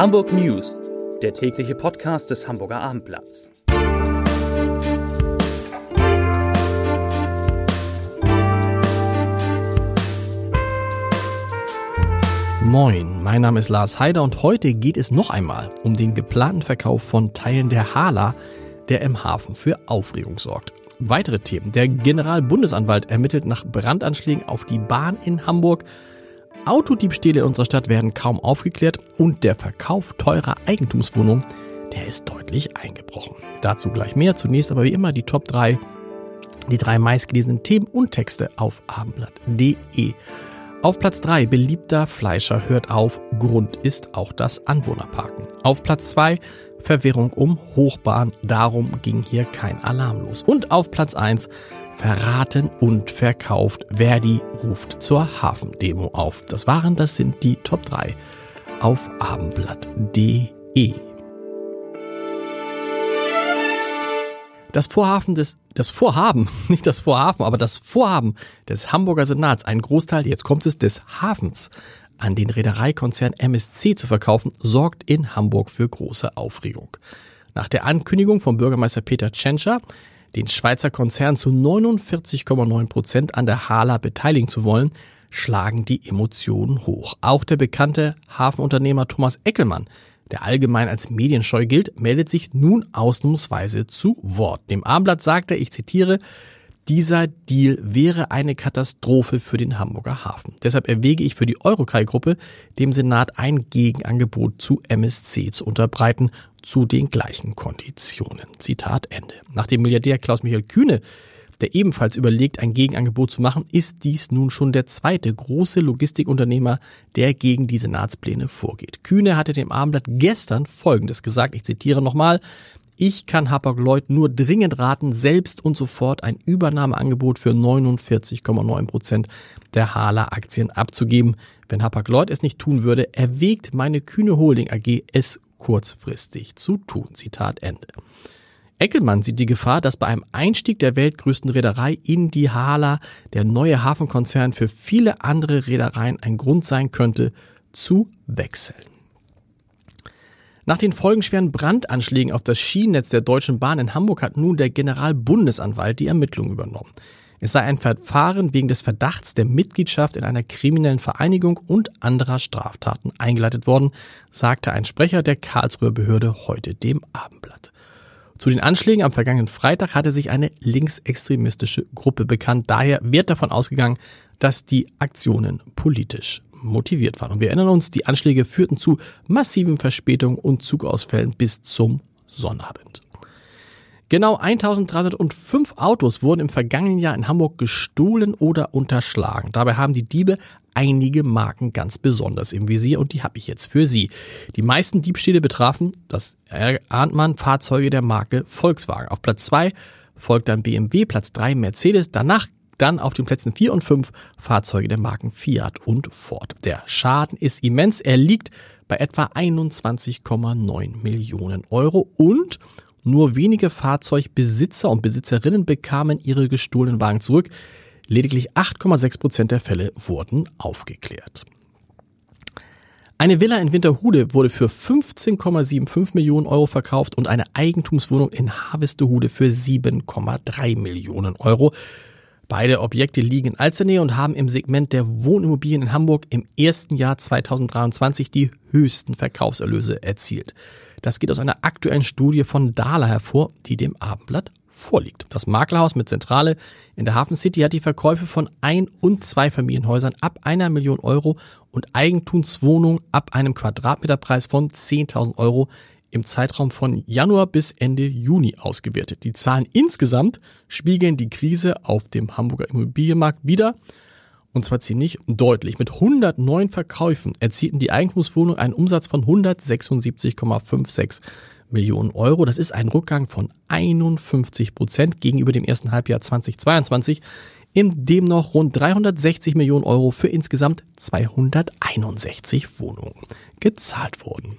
Hamburg News, der tägliche Podcast des Hamburger Abendblatts. Moin, mein Name ist Lars Heider und heute geht es noch einmal um den geplanten Verkauf von Teilen der Hala, der im Hafen für Aufregung sorgt. Weitere Themen. Der Generalbundesanwalt ermittelt nach Brandanschlägen auf die Bahn in Hamburg. Autodiebstähle in unserer Stadt werden kaum aufgeklärt und der Verkauf teurer Eigentumswohnungen, der ist deutlich eingebrochen. Dazu gleich mehr. Zunächst aber wie immer die Top 3, die drei meistgelesenen Themen und Texte auf abendblatt.de. Auf Platz 3 beliebter Fleischer hört auf, Grund ist auch das Anwohnerparken. Auf Platz 2 Verwirrung um Hochbahn, darum ging hier kein Alarm los. Und auf Platz 1 verraten und verkauft. Verdi ruft zur Hafendemo auf. Das waren, das sind die Top 3 auf abendblatt.de. Das Vorhaben des, das Vorhaben, nicht das Vorhaben, aber das Vorhaben des Hamburger Senats, einen Großteil, jetzt kommt es, des Hafens an den Reedereikonzern MSC zu verkaufen, sorgt in Hamburg für große Aufregung. Nach der Ankündigung von Bürgermeister Peter Tschentscher, den Schweizer Konzern zu 49,9 Prozent an der Hala beteiligen zu wollen, schlagen die Emotionen hoch. Auch der bekannte Hafenunternehmer Thomas Eckelmann, der allgemein als medienscheu gilt, meldet sich nun ausnahmsweise zu Wort. Dem Abendblatt sagt er, ich zitiere, dieser Deal wäre eine Katastrophe für den Hamburger Hafen. Deshalb erwäge ich für die Eurokai-Gruppe, dem Senat ein Gegenangebot zu MSC zu unterbreiten, zu den gleichen Konditionen. Zitat Ende. Nachdem Milliardär Klaus-Michael Kühne der ebenfalls überlegt, ein Gegenangebot zu machen, ist dies nun schon der zweite große Logistikunternehmer, der gegen die Senatspläne vorgeht. Kühne hatte dem Abendblatt gestern Folgendes gesagt, ich zitiere nochmal, ich kann Hapag-Lloyd nur dringend raten, selbst und sofort ein Übernahmeangebot für 49,9 Prozent der Hala-Aktien abzugeben. Wenn Hapag-Lloyd es nicht tun würde, erwägt meine kühne Holding AG es kurzfristig zu tun. Zitat Ende. Eckelmann sieht die Gefahr, dass bei einem Einstieg der weltgrößten Reederei in die Hala der neue Hafenkonzern für viele andere Reedereien ein Grund sein könnte, zu wechseln. Nach den folgenschweren Brandanschlägen auf das Schienennetz der Deutschen Bahn in Hamburg hat nun der Generalbundesanwalt die Ermittlungen übernommen. Es sei ein Verfahren wegen des Verdachts der Mitgliedschaft in einer kriminellen Vereinigung und anderer Straftaten eingeleitet worden, sagte ein Sprecher der Karlsruher Behörde heute dem Abendblatt. Zu den Anschlägen am vergangenen Freitag hatte sich eine linksextremistische Gruppe bekannt. Daher wird davon ausgegangen, dass die Aktionen politisch motiviert waren. Und wir erinnern uns, die Anschläge führten zu massiven Verspätungen und Zugausfällen bis zum Sonnabend. Genau 1305 Autos wurden im vergangenen Jahr in Hamburg gestohlen oder unterschlagen. Dabei haben die Diebe einige Marken ganz besonders im Visier und die habe ich jetzt für Sie. Die meisten Diebstähle betrafen, das ahnt man, Fahrzeuge der Marke Volkswagen. Auf Platz 2 folgt dann BMW, Platz 3 Mercedes, danach dann auf den Plätzen 4 und 5 Fahrzeuge der Marken Fiat und Ford. Der Schaden ist immens, er liegt bei etwa 21,9 Millionen Euro und nur wenige Fahrzeugbesitzer und Besitzerinnen bekamen ihre gestohlenen Wagen zurück. Lediglich 8,6 Prozent der Fälle wurden aufgeklärt. Eine Villa in Winterhude wurde für 15,75 Millionen Euro verkauft und eine Eigentumswohnung in Harvestehude für 7,3 Millionen Euro. Beide Objekte liegen in Alzernähe und haben im Segment der Wohnimmobilien in Hamburg im ersten Jahr 2023 die höchsten Verkaufserlöse erzielt. Das geht aus einer aktuellen Studie von Dahler hervor, die dem Abendblatt vorliegt. Das Maklerhaus mit Zentrale in der Hafen City hat die Verkäufe von Ein- und Zweifamilienhäusern ab einer Million Euro und Eigentumswohnungen ab einem Quadratmeterpreis von 10.000 Euro im Zeitraum von Januar bis Ende Juni ausgewertet. Die Zahlen insgesamt spiegeln die Krise auf dem Hamburger Immobilienmarkt wider und zwar ziemlich deutlich. Mit 109 Verkäufen erzielten die Eigentumswohnungen einen Umsatz von 176,56 Millionen Euro. Das ist ein Rückgang von 51 Prozent gegenüber dem ersten Halbjahr 2022, in dem noch rund 360 Millionen Euro für insgesamt 261 Wohnungen gezahlt wurden.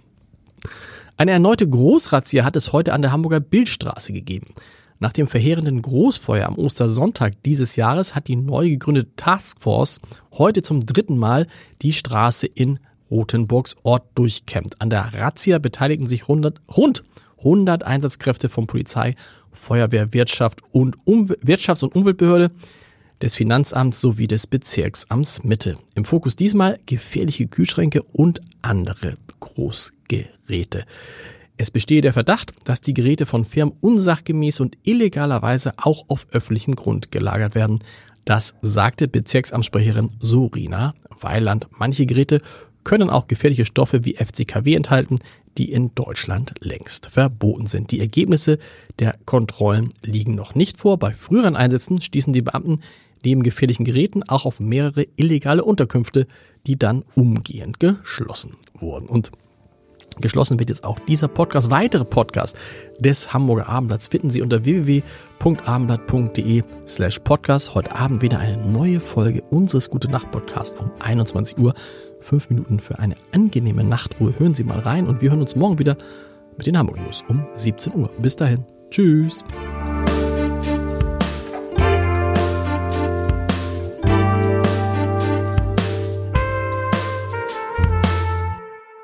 Eine erneute Großrazzia hat es heute an der Hamburger Bildstraße gegeben. Nach dem verheerenden Großfeuer am Ostersonntag dieses Jahres hat die neu gegründete Taskforce heute zum dritten Mal die Straße in Rothenburgs Ort durchkämmt. An der Razzia beteiligten sich rund, rund 100 Einsatzkräfte von Polizei, Feuerwehr, Wirtschaft und um Wirtschafts- und Umweltbehörde, des Finanzamts sowie des Bezirksamts Mitte. Im Fokus diesmal gefährliche Kühlschränke und andere Großgeräte. Es bestehe der Verdacht, dass die Geräte von Firmen unsachgemäß und illegalerweise auch auf öffentlichem Grund gelagert werden. Das sagte Bezirksamtssprecherin Sorina Weiland. Manche Geräte können auch gefährliche Stoffe wie FCKW enthalten, die in Deutschland längst verboten sind. Die Ergebnisse der Kontrollen liegen noch nicht vor. Bei früheren Einsätzen stießen die Beamten neben gefährlichen Geräten auch auf mehrere illegale Unterkünfte, die dann umgehend geschlossen wurden. Und geschlossen wird jetzt auch dieser Podcast. Weitere Podcasts des Hamburger Abendblatts finden Sie unter www.abendblatt.de slash podcast. Heute Abend wieder eine neue Folge unseres Gute Nacht Podcasts um 21 Uhr. Fünf Minuten für eine angenehme Nachtruhe. Hören Sie mal rein und wir hören uns morgen wieder mit den Hamburg News um 17 Uhr. Bis dahin. Tschüss.